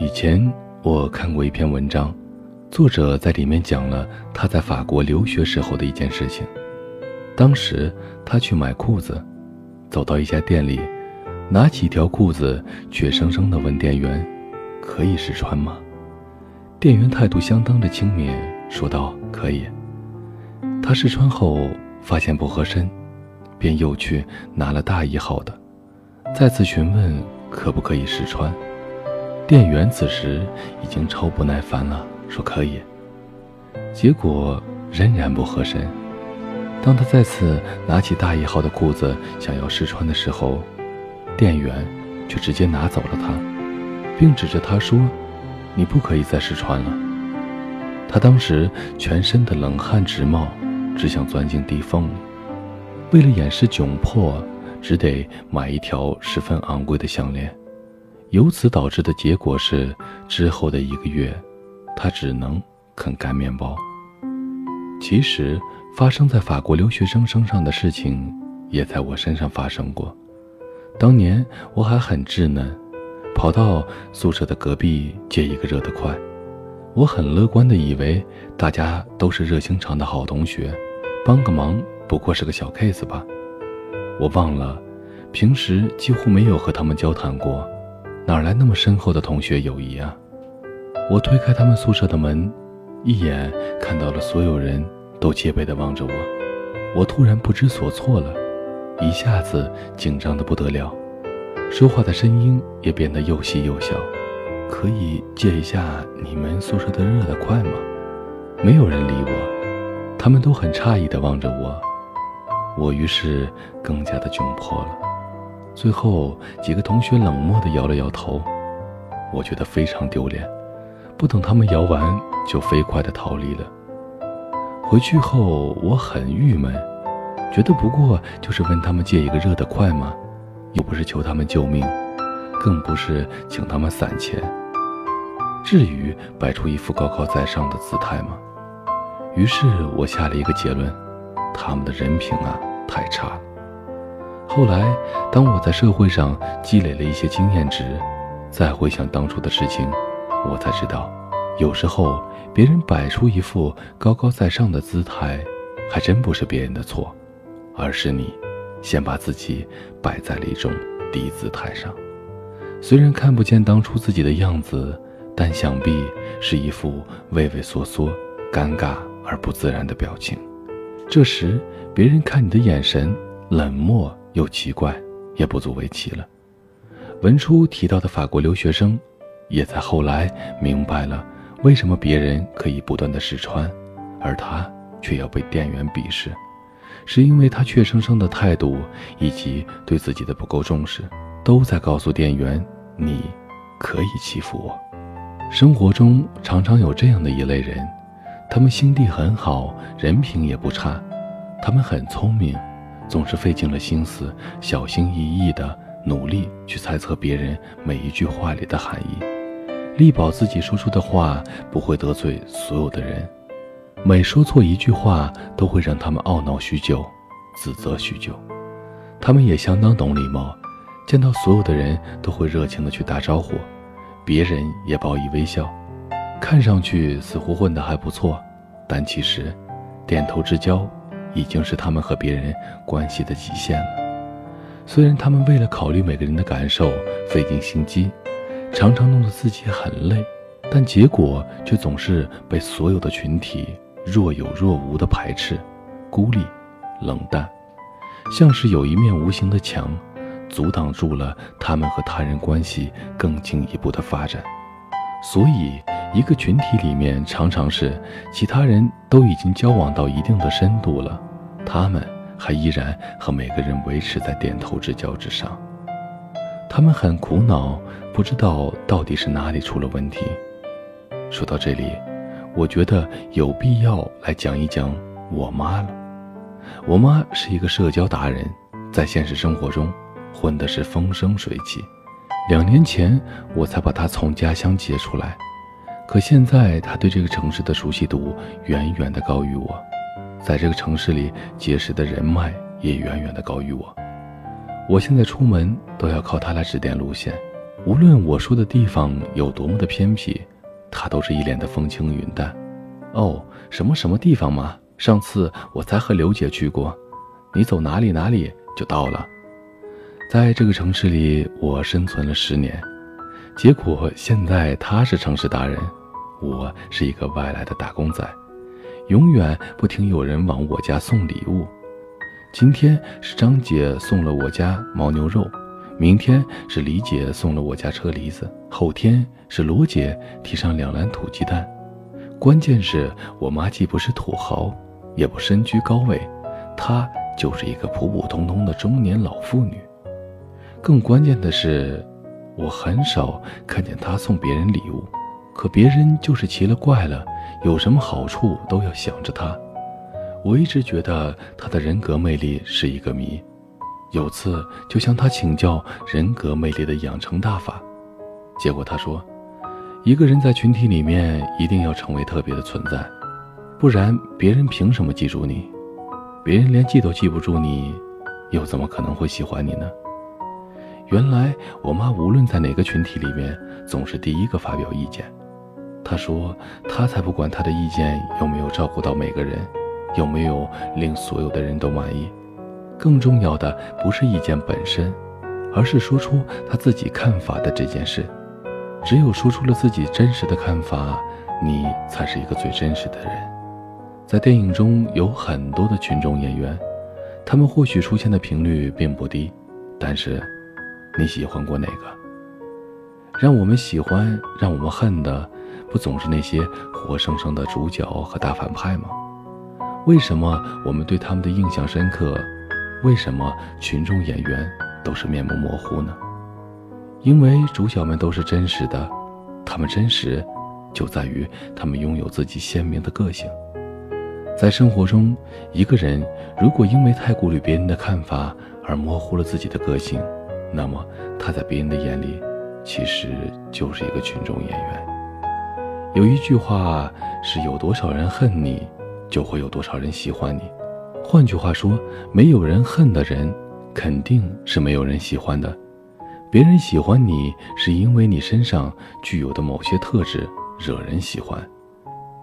以前我看过一篇文章，作者在里面讲了他在法国留学时候的一件事情。当时他去买裤子，走到一家店里，拿起一条裤子，怯生生地问店员：“可以试穿吗？”店员态度相当的轻蔑，说道：“可以。”他试穿后发现不合身，便又去拿了大一号的，再次询问可不可以试穿。店员此时已经超不耐烦了，说可以。结果仍然不合身。当他再次拿起大一号的裤子想要试穿的时候，店员却直接拿走了它，并指着他说：“你不可以再试穿了。”他当时全身的冷汗直冒，只想钻进地缝里。为了掩饰窘迫，只得买一条十分昂贵的项链。由此导致的结果是，之后的一个月，他只能啃干面包。其实，发生在法国留学生身上的事情，也在我身上发生过。当年我还很稚嫩，跑到宿舍的隔壁借一个热得快。我很乐观地以为大家都是热心肠的好同学，帮个忙不过是个小 case 吧。我忘了，平时几乎没有和他们交谈过。哪来那么深厚的同学友谊啊！我推开他们宿舍的门，一眼看到了所有人都戒备地望着我，我突然不知所措了，一下子紧张得不得了，说话的声音也变得又细又小。可以借一下你们宿舍的热得快吗？没有人理我，他们都很诧异地望着我，我于是更加的窘迫了。最后几个同学冷漠地摇了摇头，我觉得非常丢脸。不等他们摇完，就飞快地逃离了。回去后我很郁闷，觉得不过就是问他们借一个热的快吗？又不是求他们救命，更不是请他们散钱，至于摆出一副高高在上的姿态吗？于是我下了一个结论：他们的人品啊，太差了。后来，当我在社会上积累了一些经验值，再回想当初的事情，我才知道，有时候别人摆出一副高高在上的姿态，还真不是别人的错，而是你先把自己摆在了一种低姿态上。虽然看不见当初自己的样子，但想必是一副畏畏缩缩、尴尬而不自然的表情。这时，别人看你的眼神冷漠。又奇怪，也不足为奇了。文初提到的法国留学生，也在后来明白了为什么别人可以不断的试穿，而他却要被店员鄙视，是因为他怯生生的态度以及对自己的不够重视，都在告诉店员：你可以欺负我。生活中常常有这样的一类人，他们心地很好，人品也不差，他们很聪明。总是费尽了心思，小心翼翼地努力去猜测别人每一句话里的含义，力保自己说出的话不会得罪所有的人。每说错一句话，都会让他们懊恼许久，自责许久。他们也相当懂礼貌，见到所有的人都会热情地去打招呼，别人也报以微笑，看上去似乎混得还不错，但其实点头之交。已经是他们和别人关系的极限了。虽然他们为了考虑每个人的感受费尽心机，常常弄得自己很累，但结果却总是被所有的群体若有若无的排斥、孤立、冷淡，像是有一面无形的墙，阻挡住了他们和他人关系更进一步的发展。所以。一个群体里面，常常是其他人都已经交往到一定的深度了，他们还依然和每个人维持在点头之交之上。他们很苦恼，不知道到底是哪里出了问题。说到这里，我觉得有必要来讲一讲我妈了。我妈是一个社交达人，在现实生活中混的是风生水起。两年前，我才把她从家乡接出来。可现在，他对这个城市的熟悉度远远的高于我，在这个城市里结识的人脉也远远的高于我。我现在出门都要靠他来指点路线，无论我说的地方有多么的偏僻，他都是一脸的风轻云淡。哦，什么什么地方嘛？上次我才和刘姐去过，你走哪里哪里就到了。在这个城市里，我生存了十年，结果现在他是城市达人，我是一个外来的打工仔，永远不停有人往我家送礼物。今天是张姐送了我家牦牛肉。明天是李姐送了我家车厘子，后天是罗姐提上两篮土鸡蛋。关键是我妈既不是土豪，也不身居高位，她就是一个普普通通的中年老妇女。更关键的是，我很少看见她送别人礼物，可别人就是奇了怪了，有什么好处都要想着他。我一直觉得他的人格魅力是一个谜。有次就向他请教人格魅力的养成大法，结果他说：“一个人在群体里面一定要成为特别的存在，不然别人凭什么记住你？别人连记都记不住你，又怎么可能会喜欢你呢？”原来我妈无论在哪个群体里面，总是第一个发表意见。他说：“他才不管他的意见有没有照顾到每个人，有没有令所有的人都满意。”更重要的不是意见本身，而是说出他自己看法的这件事。只有说出了自己真实的看法，你才是一个最真实的人。在电影中有很多的群众演员，他们或许出现的频率并不低，但是你喜欢过哪个？让我们喜欢、让我们恨的，不总是那些活生生的主角和大反派吗？为什么我们对他们的印象深刻？为什么群众演员都是面目模糊呢？因为主角们都是真实的，他们真实，就在于他们拥有自己鲜明的个性。在生活中，一个人如果因为太顾虑别人的看法而模糊了自己的个性，那么他在别人的眼里，其实就是一个群众演员。有一句话是：有多少人恨你，就会有多少人喜欢你。换句话说，没有人恨的人，肯定是没有人喜欢的。别人喜欢你，是因为你身上具有的某些特质惹人喜欢；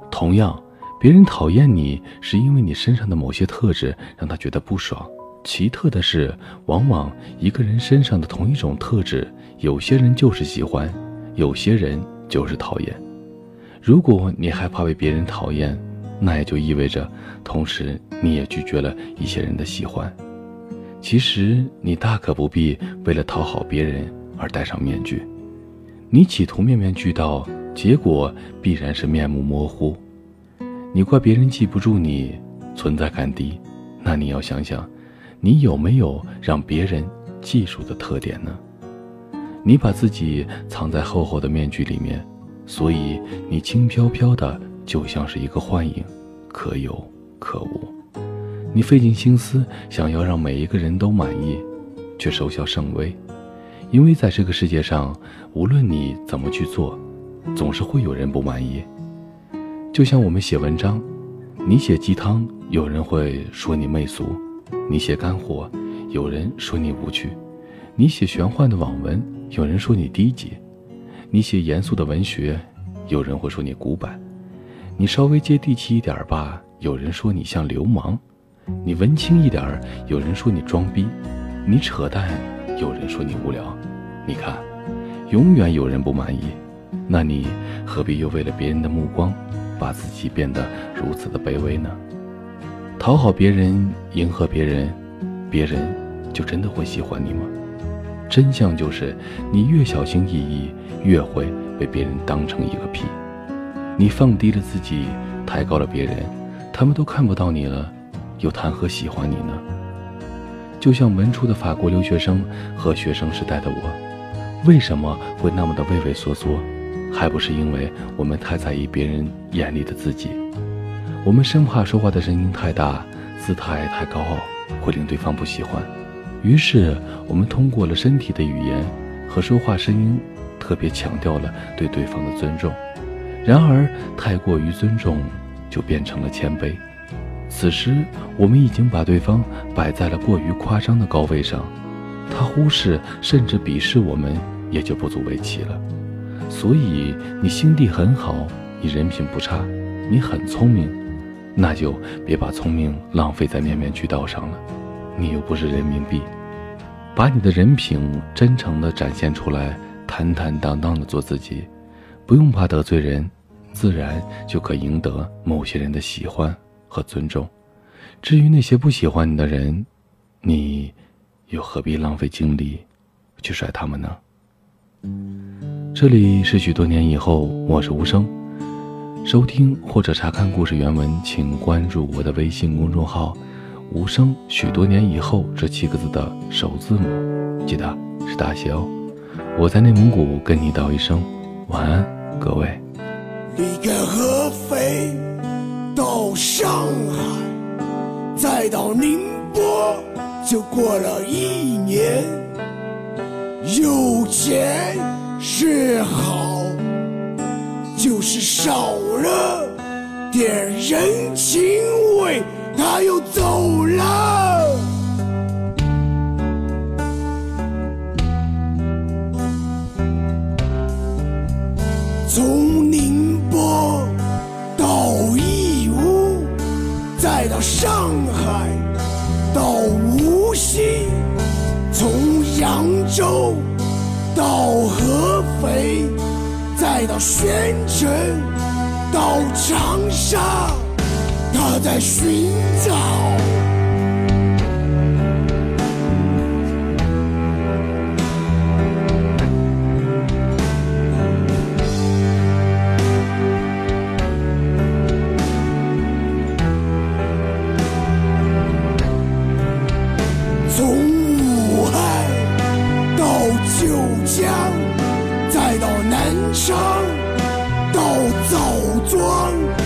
同样，别人讨厌你，是因为你身上的某些特质让他觉得不爽。奇特的是，往往一个人身上的同一种特质，有些人就是喜欢，有些人就是讨厌。如果你害怕被别人讨厌，那也就意味着，同时你也拒绝了一些人的喜欢。其实你大可不必为了讨好别人而戴上面具。你企图面面俱到，结果必然是面目模糊。你怪别人记不住你，存在感低，那你要想想，你有没有让别人记住的特点呢？你把自己藏在厚厚的面具里面，所以你轻飘飘的。就像是一个幻影，可有可无。你费尽心思想要让每一个人都满意，却收效甚微。因为在这个世界上，无论你怎么去做，总是会有人不满意。就像我们写文章，你写鸡汤，有人会说你媚俗；你写干货，有人说你无趣；你写玄幻的网文，有人说你低级；你写严肃的文学，有人会说你古板。你稍微接地气一点吧，有人说你像流氓；你文青一点，有人说你装逼；你扯淡，有人说你无聊。你看，永远有人不满意，那你何必又为了别人的目光，把自己变得如此的卑微呢？讨好别人，迎合别人，别人就真的会喜欢你吗？真相就是，你越小心翼翼，越会被别人当成一个屁。你放低了自己，抬高了别人，他们都看不到你了，又谈何喜欢你呢？就像文初的法国留学生和学生时代的我，为什么会那么的畏畏缩缩？还不是因为我们太在意别人眼里的自己，我们生怕说话的声音太大，姿态太高傲，会令对方不喜欢。于是我们通过了身体的语言和说话声音，特别强调了对对方的尊重。然而，太过于尊重，就变成了谦卑。此时，我们已经把对方摆在了过于夸张的高位上，他忽视甚至鄙视我们，也就不足为奇了。所以你心地很好，你人品不差，你很聪明，那就别把聪明浪费在面面俱到上了。你又不是人民币，把你的人品真诚地展现出来，坦坦荡荡地做自己，不用怕得罪人，自然就可赢得某些人的喜欢和尊重。至于那些不喜欢你的人，你又何必浪费精力去甩他们呢？这里是许多年以后，我是无声。收听或者查看故事原文，请关注我的微信公众号。无声，许多年以后，这七个字的首字母，记得是大写哦。我在内蒙古跟你道一声晚安，各位。离开合肥，到上海，再到宁波，就过了一年。有钱是好，就是少了点人情味。他又走了，从宁波到义乌，再到上海，到无锡，从扬州到合肥，再到宣城，到长沙。他在寻找。从武汉到九江再到南昌到枣庄